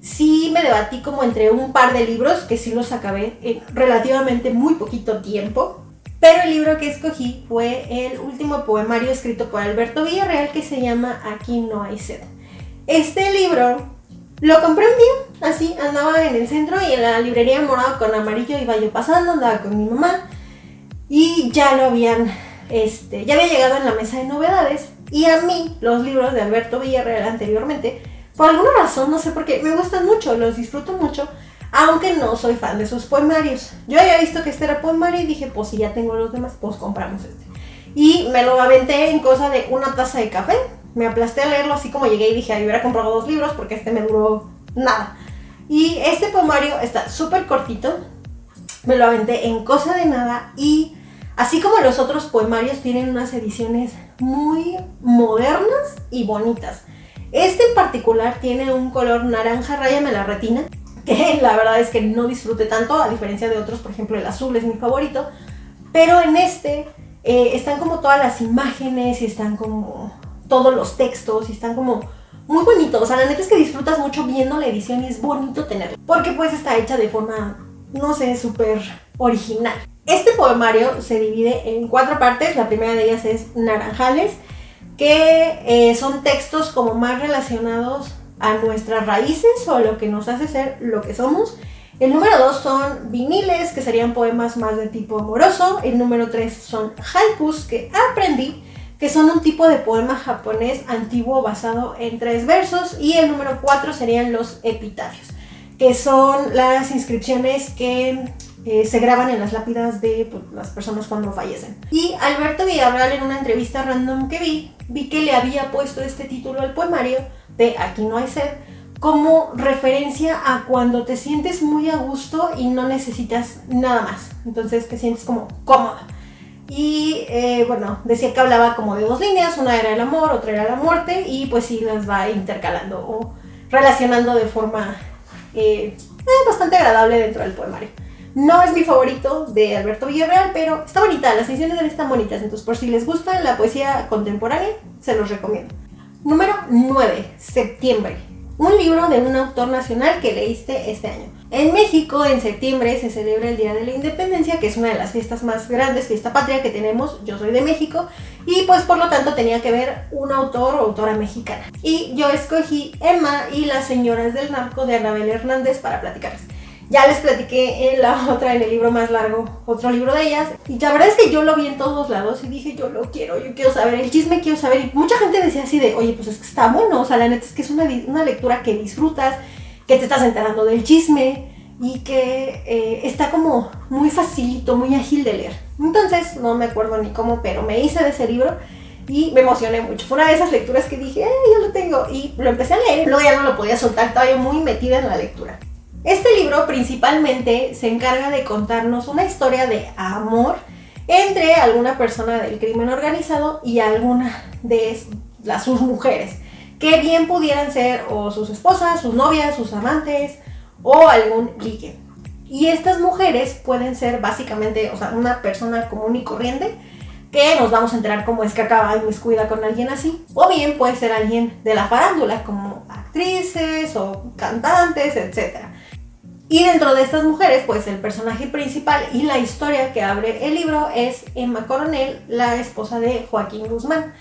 sí me debatí como entre un par de libros que sí los acabé en relativamente muy poquito tiempo. Pero el libro que escogí fue el último poemario escrito por Alberto Villarreal que se llama Aquí no hay sed. Este libro lo compré un día, así, andaba en el centro y en la librería morado con amarillo iba yo pasando, andaba con mi mamá y ya lo habían, este, ya había llegado en la mesa de novedades y a mí, los libros de Alberto Villarreal anteriormente, por alguna razón, no sé por qué, me gustan mucho, los disfruto mucho, aunque no soy fan de sus poemarios. Yo había visto que este era poemario y dije, pues si ya tengo los demás, pues compramos este. Y me lo aventé en cosa de una taza de café. Me aplasté a leerlo así como llegué y dije, ay, hubiera comprado dos libros porque este me duró nada. Y este poemario está súper cortito. Me lo aventé en cosa de nada y Así como los otros poemarios tienen unas ediciones muy modernas y bonitas. Este en particular tiene un color naranja rayame la retina, que la verdad es que no disfrute tanto, a diferencia de otros, por ejemplo el azul es mi favorito, pero en este eh, están como todas las imágenes y están como todos los textos y están como muy bonitos. O sea, la neta es que disfrutas mucho viendo la edición y es bonito tenerla, porque pues está hecha de forma, no sé, súper original. Este poemario se divide en cuatro partes. La primera de ellas es Naranjales, que eh, son textos como más relacionados a nuestras raíces o a lo que nos hace ser lo que somos. El número dos son viniles, que serían poemas más de tipo amoroso. El número tres son haikus, que aprendí, que son un tipo de poema japonés antiguo basado en tres versos. Y el número cuatro serían los epitafios, que son las inscripciones que eh, se graban en las lápidas de pues, las personas cuando fallecen. Y Alberto Villarreal en una entrevista random que vi, vi que le había puesto este título al poemario de Aquí no hay sed como referencia a cuando te sientes muy a gusto y no necesitas nada más. Entonces te sientes como cómoda. Y eh, bueno, decía que hablaba como de dos líneas, una era el amor, otra era la muerte, y pues sí las va intercalando. O relacionando de forma eh, bastante agradable dentro del poemario. No es mi favorito de Alberto Villarreal, pero está bonita, las ediciones de él están bonitas, entonces por si les gusta la poesía contemporánea, se los recomiendo. Número 9, septiembre. Un libro de un autor nacional que leíste este año. En México, en septiembre, se celebra el Día de la Independencia, que es una de las fiestas más grandes, fiesta patria que tenemos. Yo soy de México y pues por lo tanto tenía que ver un autor o autora mexicana. Y yo escogí Emma y las señoras del narco de Anabel Hernández para platicarles. Ya les platiqué en la otra, en el libro más largo, otro libro de ellas. Y la verdad es que yo lo vi en todos lados y dije, yo lo quiero, yo quiero saber, el chisme quiero saber. Y mucha gente decía así de, oye, pues es que está bueno, o sea, la neta es que es una, una lectura que disfrutas, que te estás enterando del chisme y que eh, está como muy facilito, muy ágil de leer. Entonces, no me acuerdo ni cómo, pero me hice de ese libro y me emocioné mucho. Fue una de esas lecturas que dije, eh, yo lo tengo. Y lo empecé a leer, luego ya no lo podía soltar, estaba yo muy metida en la lectura. Este libro principalmente se encarga de contarnos una historia de amor entre alguna persona del crimen organizado y alguna de las, sus mujeres, que bien pudieran ser o sus esposas, sus novias, sus amantes o algún ligue. Y estas mujeres pueden ser básicamente, o sea, una persona común y corriente, que nos vamos a enterar cómo es que acaba cuida con alguien así. O bien puede ser alguien de la farándula, como actrices o cantantes, etc. Y dentro de estas mujeres, pues el personaje principal y la historia que abre el libro es Emma Coronel, la esposa de Joaquín Guzmán.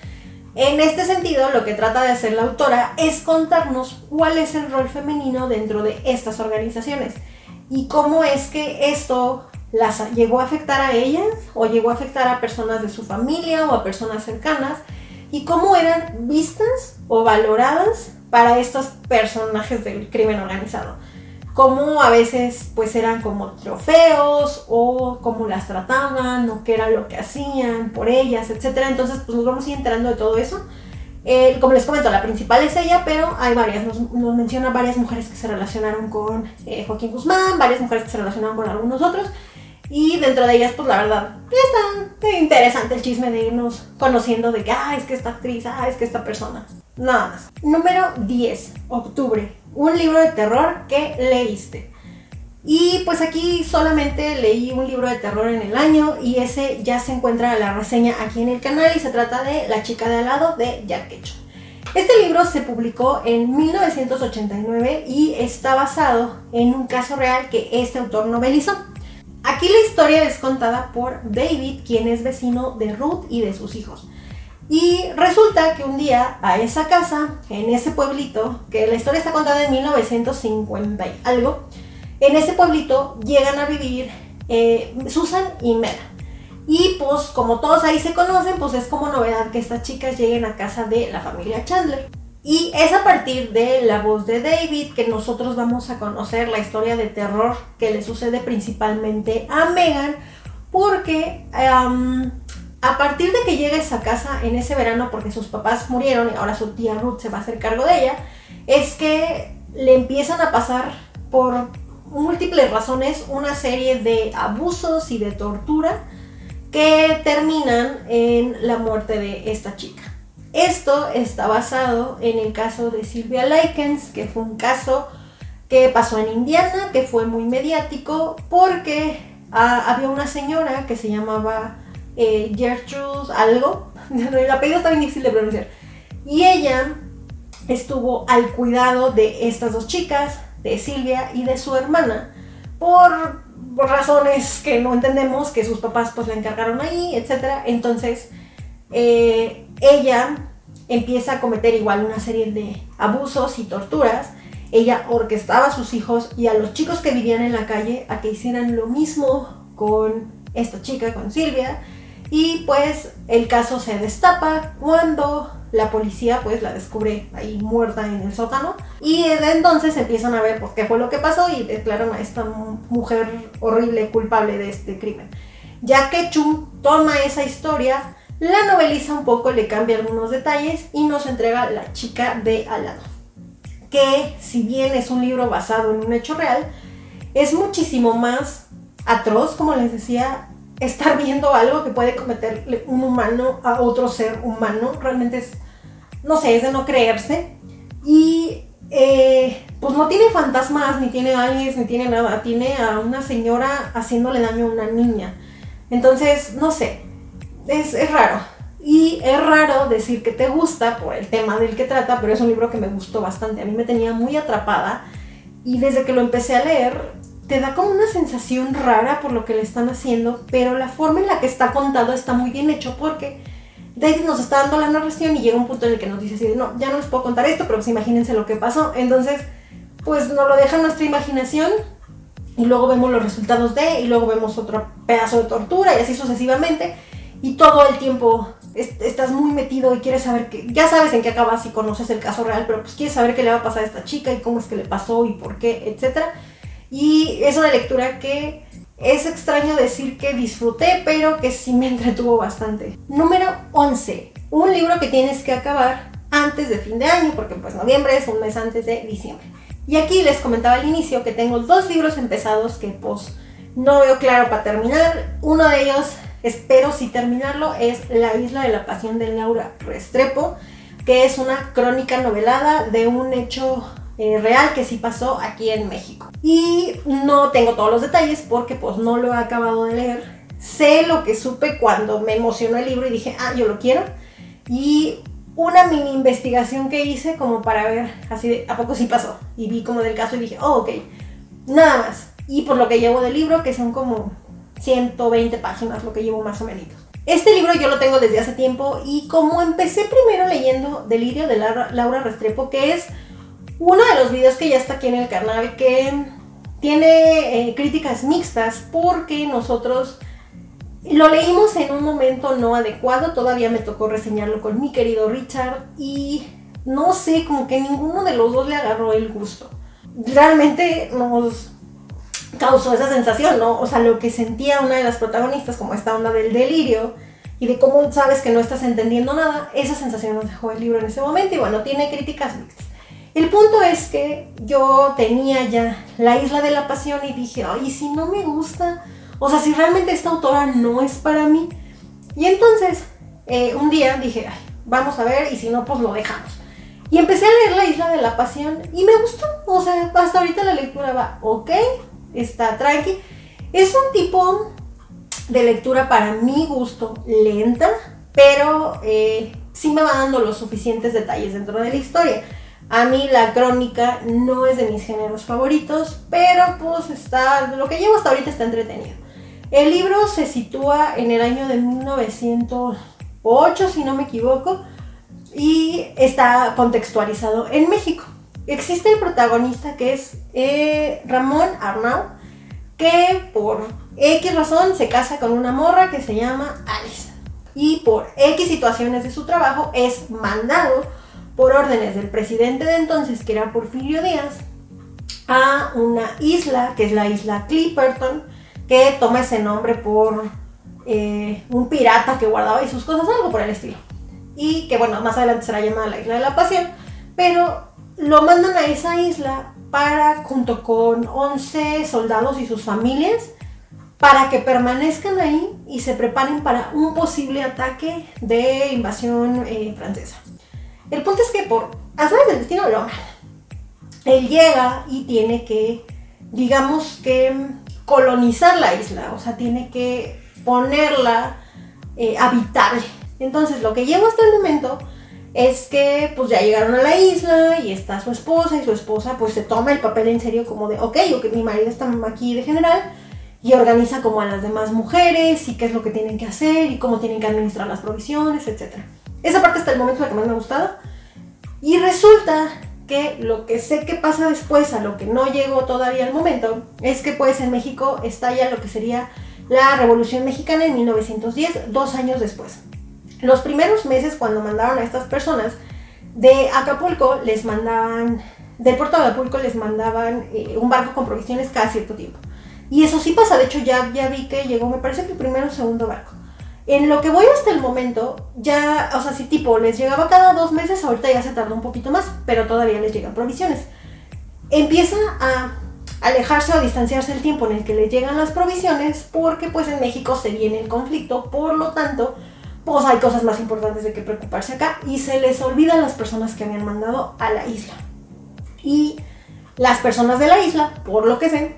En este sentido, lo que trata de hacer la autora es contarnos cuál es el rol femenino dentro de estas organizaciones y cómo es que esto las llegó a afectar a ellas o llegó a afectar a personas de su familia o a personas cercanas y cómo eran vistas o valoradas para estos personajes del crimen organizado cómo a veces pues eran como trofeos o cómo las trataban o qué era lo que hacían por ellas, etcétera. Entonces pues nos vamos a ir enterando de todo eso. Eh, como les comento, la principal es ella, pero hay varias, nos, menciona varias mujeres que se relacionaron con eh, Joaquín Guzmán, varias mujeres que se relacionaron con algunos otros. Y dentro de ellas, pues la verdad, está interesante el chisme de irnos conociendo de que, ah, es que esta actriz, ah, es que esta persona. Nada más. Número 10, octubre un libro de terror que leíste. Y pues aquí solamente leí un libro de terror en el año y ese ya se encuentra la reseña aquí en el canal y se trata de La chica de al lado de Jack Ketchum. Este libro se publicó en 1989 y está basado en un caso real que este autor novelizó. Aquí la historia es contada por David, quien es vecino de Ruth y de sus hijos. Y resulta que un día a esa casa, en ese pueblito, que la historia está contada en 1950 y algo, en ese pueblito llegan a vivir eh, Susan y Mela. Y pues como todos ahí se conocen, pues es como novedad que estas chicas lleguen a casa de la familia Chandler. Y es a partir de la voz de David que nosotros vamos a conocer la historia de terror que le sucede principalmente a Megan, porque a partir de que llega a esa casa en ese verano, porque sus papás murieron y ahora su tía Ruth se va a hacer cargo de ella, es que le empiezan a pasar por múltiples razones una serie de abusos y de tortura que terminan en la muerte de esta chica. Esto está basado en el caso de Sylvia Likens, que fue un caso que pasó en Indiana, que fue muy mediático porque ah, había una señora que se llamaba eh, Gertrude algo, el apellido está bien difícil de pronunciar, y ella estuvo al cuidado de estas dos chicas, de Silvia y de su hermana, por, razones que no entendemos, que sus papás pues la encargaron ahí, etc. Entonces, eh, ella empieza a cometer igual una serie de abusos y torturas. Ella orquestaba a sus hijos y a los chicos que vivían en la calle a que hicieran lo mismo con esta chica, con Silvia. Y pues el caso se destapa cuando la policía pues la descubre ahí muerta en el sótano y de entonces empiezan a ver por qué fue lo que pasó y declaran a esta mujer horrible culpable de este crimen. Ya que Chum toma esa historia, la noveliza un poco, le cambia algunos detalles y nos entrega La chica de al lado. Que si bien es un libro basado en un hecho real, es muchísimo más atroz, como les decía, estar viendo algo que puede cometerle un humano a otro ser humano. Realmente es, no sé, es de no creerse. Y eh, pues no tiene fantasmas, ni tiene aliens, ni tiene nada. Tiene a una señora haciéndole daño a una niña. Entonces, no sé, es, es raro. Y es raro decir que te gusta por el tema del que trata, pero es un libro que me gustó bastante. A mí me tenía muy atrapada y desde que lo empecé a leer te da como una sensación rara por lo que le están haciendo, pero la forma en la que está contado está muy bien hecho porque David nos está dando la narración y llega un punto en el que nos dice así, no, ya no les puedo contar esto, pero pues imagínense lo que pasó. Entonces, pues nos lo deja nuestra imaginación y luego vemos los resultados de, y luego vemos otro pedazo de tortura y así sucesivamente. Y todo el tiempo estás muy metido y quieres saber que, ya sabes en qué acabas y conoces el caso real, pero pues quieres saber qué le va a pasar a esta chica y cómo es que le pasó y por qué, etcétera. Y es una lectura que es extraño decir que disfruté, pero que sí me entretuvo bastante. Número 11. Un libro que tienes que acabar antes de fin de año, porque pues noviembre es un mes antes de diciembre. Y aquí les comentaba al inicio que tengo dos libros empezados que pues no veo claro para terminar. Uno de ellos, espero si terminarlo, es La isla de la pasión de Laura Restrepo, que es una crónica novelada de un hecho eh, real que sí pasó aquí en México. Y no tengo todos los detalles porque pues no lo he acabado de leer. Sé lo que supe cuando me emocionó el libro y dije, ah, yo lo quiero. Y una mini investigación que hice como para ver así de, ¿a poco sí pasó? Y vi como del caso y dije, oh, ok, nada más. Y por lo que llevo del libro, que son como 120 páginas, lo que llevo más o menos. Este libro yo lo tengo desde hace tiempo y como empecé primero leyendo Delirio de Laura Restrepo, que es uno de los videos que ya está aquí en el canal que tiene eh, críticas mixtas porque nosotros lo leímos en un momento no adecuado, todavía me tocó reseñarlo con mi querido Richard y no sé, como que ninguno de los dos le agarró el gusto. Realmente nos causó esa sensación, ¿no? O sea, lo que sentía una de las protagonistas, como esta onda del delirio y de cómo sabes que no estás entendiendo nada, esa sensación nos dejó el libro en ese momento y bueno, tiene críticas mixtas. El punto es que yo tenía ya la isla de la pasión y dije, ay, si no me gusta, o sea, si realmente esta autora no es para mí. Y entonces, eh, un día dije, vamos a ver, y si no, pues lo dejamos. Y empecé a leer La Isla de la Pasión y me gustó. O sea, hasta ahorita la lectura va ok, está tranqui. Es un tipo de lectura para mi gusto lenta, pero eh, sí me va dando los suficientes detalles dentro de la historia. A mí la crónica no es de mis géneros favoritos, pero pues está, lo que llevo hasta ahorita está entretenido. El libro se sitúa en el año de 1908, si no me equivoco, y está contextualizado en México. Existe el protagonista que es eh, Ramón Arnau, que por X razón se casa con una morra que se llama Alice. Y por X situaciones de su trabajo es mandado por órdenes del presidente de entonces, que era Porfirio Díaz, a una isla, que es la isla Clipperton, que toma ese nombre por eh, un pirata que guardaba ahí sus cosas, algo por el estilo. Y que bueno, más adelante será llamada la Isla de la Pasión, pero lo mandan a esa isla para, junto con 11 soldados y sus familias, para que permanezcan ahí y se preparen para un posible ataque de invasión eh, francesa. El punto es que por azares del destino lo Él llega y tiene que, digamos que, colonizar la isla, o sea, tiene que ponerla eh, habitable. Entonces, lo que llevo hasta el momento es que pues ya llegaron a la isla y está su esposa y su esposa pues se toma el papel en serio como de, ok, ok, mi marido está aquí de general y organiza como a las demás mujeres y qué es lo que tienen que hacer y cómo tienen que administrar las provisiones, etcétera. Esa parte hasta el momento es la que más me ha gustado. Y resulta que lo que sé que pasa después, a lo que no llegó todavía al momento, es que pues en México estalla lo que sería la Revolución Mexicana en 1910, dos años después. Los primeros meses cuando mandaron a estas personas de Acapulco, les mandaban, del puerto de Acapulco les mandaban eh, un barco con provisiones cada cierto tiempo. Y eso sí pasa, de hecho ya, ya vi que llegó, me parece que el primero o segundo barco. En lo que voy hasta el momento, ya, o sea, si tipo les llegaba cada dos meses, ahorita ya se tarda un poquito más, pero todavía les llegan provisiones. Empieza a alejarse o distanciarse el tiempo en el que les llegan las provisiones, porque pues en México se viene el conflicto, por lo tanto, pues hay cosas más importantes de que preocuparse acá y se les olvidan las personas que habían mandado a la isla. Y las personas de la isla, por lo que sé,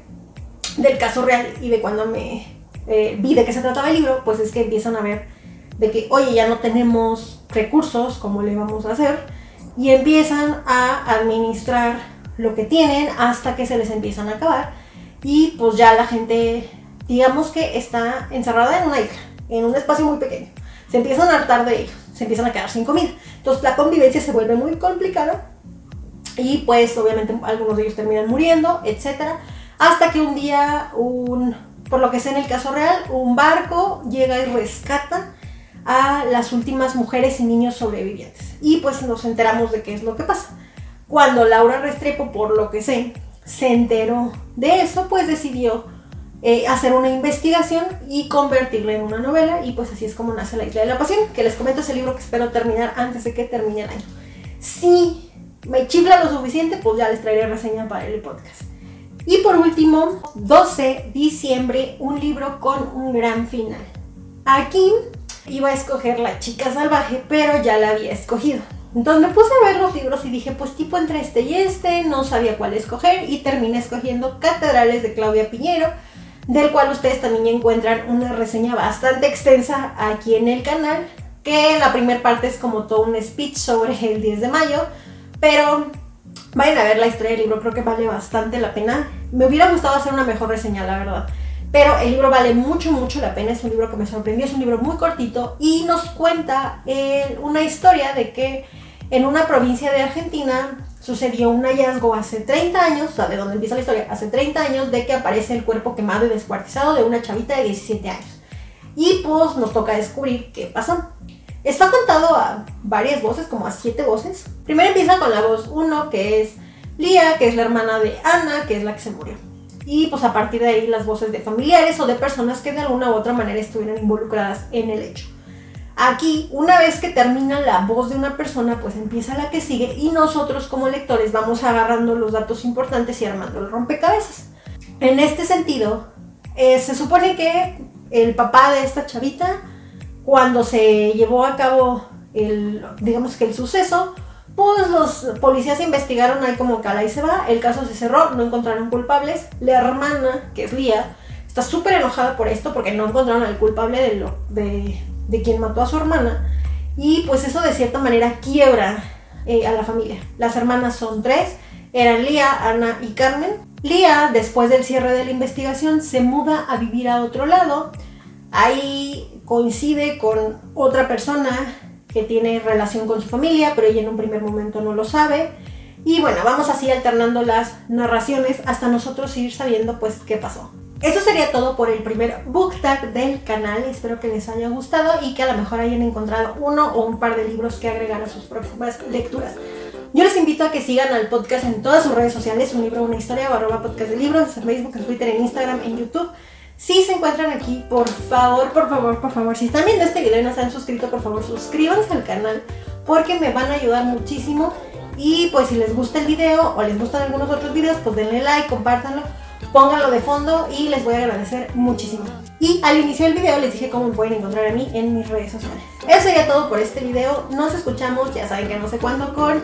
del caso real y de cuando me eh, vi de qué se trataba el libro, pues es que empiezan a ver de que, oye, ya no tenemos recursos, ¿cómo le vamos a hacer? Y empiezan a administrar lo que tienen hasta que se les empiezan a acabar. Y pues ya la gente, digamos que está encerrada en una isla, en un espacio muy pequeño. Se empiezan a hartar de ellos, se empiezan a quedar sin comida. Entonces la convivencia se vuelve muy complicada y pues obviamente algunos de ellos terminan muriendo, etcétera, hasta que un día un por lo que sé en el caso real, un barco llega y rescata a las últimas mujeres y niños sobrevivientes. Y pues nos enteramos de qué es lo que pasa. Cuando Laura Restrepo, por lo que sé, se enteró de eso, pues decidió eh, hacer una investigación y convertirla en una novela. Y pues así es como nace La Isla de la Pasión, que les comento ese libro que espero terminar antes de que termine el año. Si me chifla lo suficiente, pues ya les traeré reseña para el podcast. Y por último, 12 diciembre, un libro con un gran final. Aquí iba a escoger La chica salvaje, pero ya la había escogido. Entonces me puse a ver los libros y dije, pues tipo entre este y este, no sabía cuál escoger y terminé escogiendo Catedrales de Claudia Piñero, del cual ustedes también encuentran una reseña bastante extensa aquí en el canal, que la primera parte es como todo un speech sobre el 10 de mayo, pero vayan a ver la historia del libro, creo que vale bastante la pena. Me hubiera gustado hacer una mejor reseña, la verdad. Pero el libro vale mucho, mucho la pena. Es un libro que me sorprendió. Es un libro muy cortito y nos cuenta eh, una historia de que en una provincia de Argentina sucedió un hallazgo hace 30 años, o sea, de donde empieza la historia, hace 30 años, de que aparece el cuerpo quemado y descuartizado de una chavita de 17 años. Y pues nos toca descubrir qué pasó. Está contado a varias voces, como a siete voces. Primero empieza con la voz 1, que es Lía, que es la hermana de Ana, que es la que se murió. Y pues a partir de ahí las voces de familiares o de personas que de alguna u otra manera estuvieran involucradas en el hecho. Aquí, una vez que termina la voz de una persona, pues empieza la que sigue y nosotros como lectores vamos agarrando los datos importantes y armando el rompecabezas. En este sentido, eh, se supone que el papá de esta chavita cuando se llevó a cabo el, digamos que el suceso, pues los policías investigaron ahí como cala y se va, el caso se cerró, no encontraron culpables, la hermana, que es Lía, está súper enojada por esto porque no encontraron al culpable de, lo, de, de, quien mató a su hermana y pues eso de cierta manera quiebra eh, a la familia. Las hermanas son tres, eran Lía, Ana y Carmen. Lía, después del cierre de la investigación, se muda a vivir a otro lado. Ahí coincide con otra persona que tiene relación con su familia, pero ella en un primer momento no lo sabe. Y bueno, vamos así alternando las narraciones hasta nosotros ir sabiendo pues qué pasó. Eso sería todo por el primer book tag del canal. Espero que les haya gustado y que a lo mejor hayan encontrado uno o un par de libros que agregar a sus próximas lecturas. Yo les invito a que sigan al podcast en todas sus redes sociales, un libro, una historia, arroba podcast de libros, en Facebook, en Twitter, en Instagram, en YouTube. Si se encuentran aquí, por favor, por favor, por favor, si están viendo este video y no se han suscrito, por favor, suscríbanse al canal porque me van a ayudar muchísimo. Y pues si les gusta el video o les gustan algunos otros videos, pues denle like, compártanlo, pónganlo de fondo y les voy a agradecer muchísimo. Y al inicio del video les dije cómo me pueden encontrar a mí en mis redes sociales. Eso sería todo por este video. Nos escuchamos, ya saben que no sé cuándo, con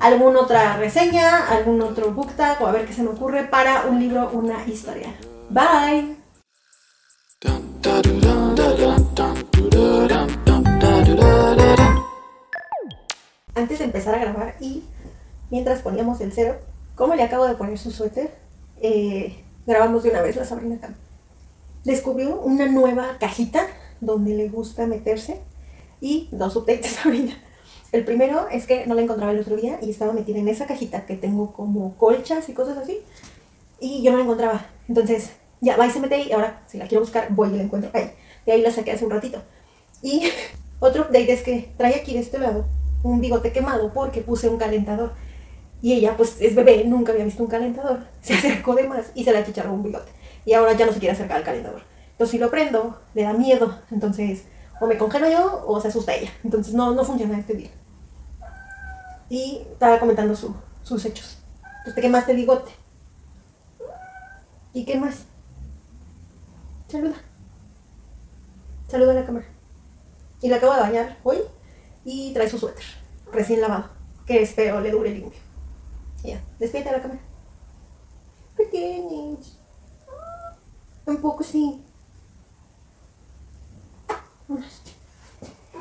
alguna otra reseña, algún otro book tag o a ver qué se me ocurre para un libro, una historia. Bye. Antes de empezar a grabar y mientras poníamos el cero, como le acabo de poner su suéter, eh, grabamos de una vez la Sabrina Cam. Descubrió una nueva cajita donde le gusta meterse y dos updates Sabrina. El primero es que no la encontraba el otro día y estaba metida en esa cajita que tengo como colchas y cosas así. Y yo no la encontraba. Entonces ya va y se mete ahí, ahora si la quiero buscar voy y la encuentro ahí. De ahí la saqué hace un ratito. Y otro update es que trae aquí de este lado un bigote quemado porque puse un calentador. Y ella, pues es bebé, nunca había visto un calentador. Se acercó de más y se la chicharró un bigote. Y ahora ya no se quiere acercar al calentador. Entonces si lo prendo, le da miedo. Entonces o me congelo yo o se asusta ella. Entonces no, no funciona este día. Y estaba comentando sus hechos. Entonces te quemaste el bigote. ¿Y qué más? Saluda. Saluda a la cámara. Y la acabo de bañar hoy y trae su suéter, recién lavado, que espero le dure limpio. Ya, despídete a la cámara. ¿Qué tienes? Un poco sí.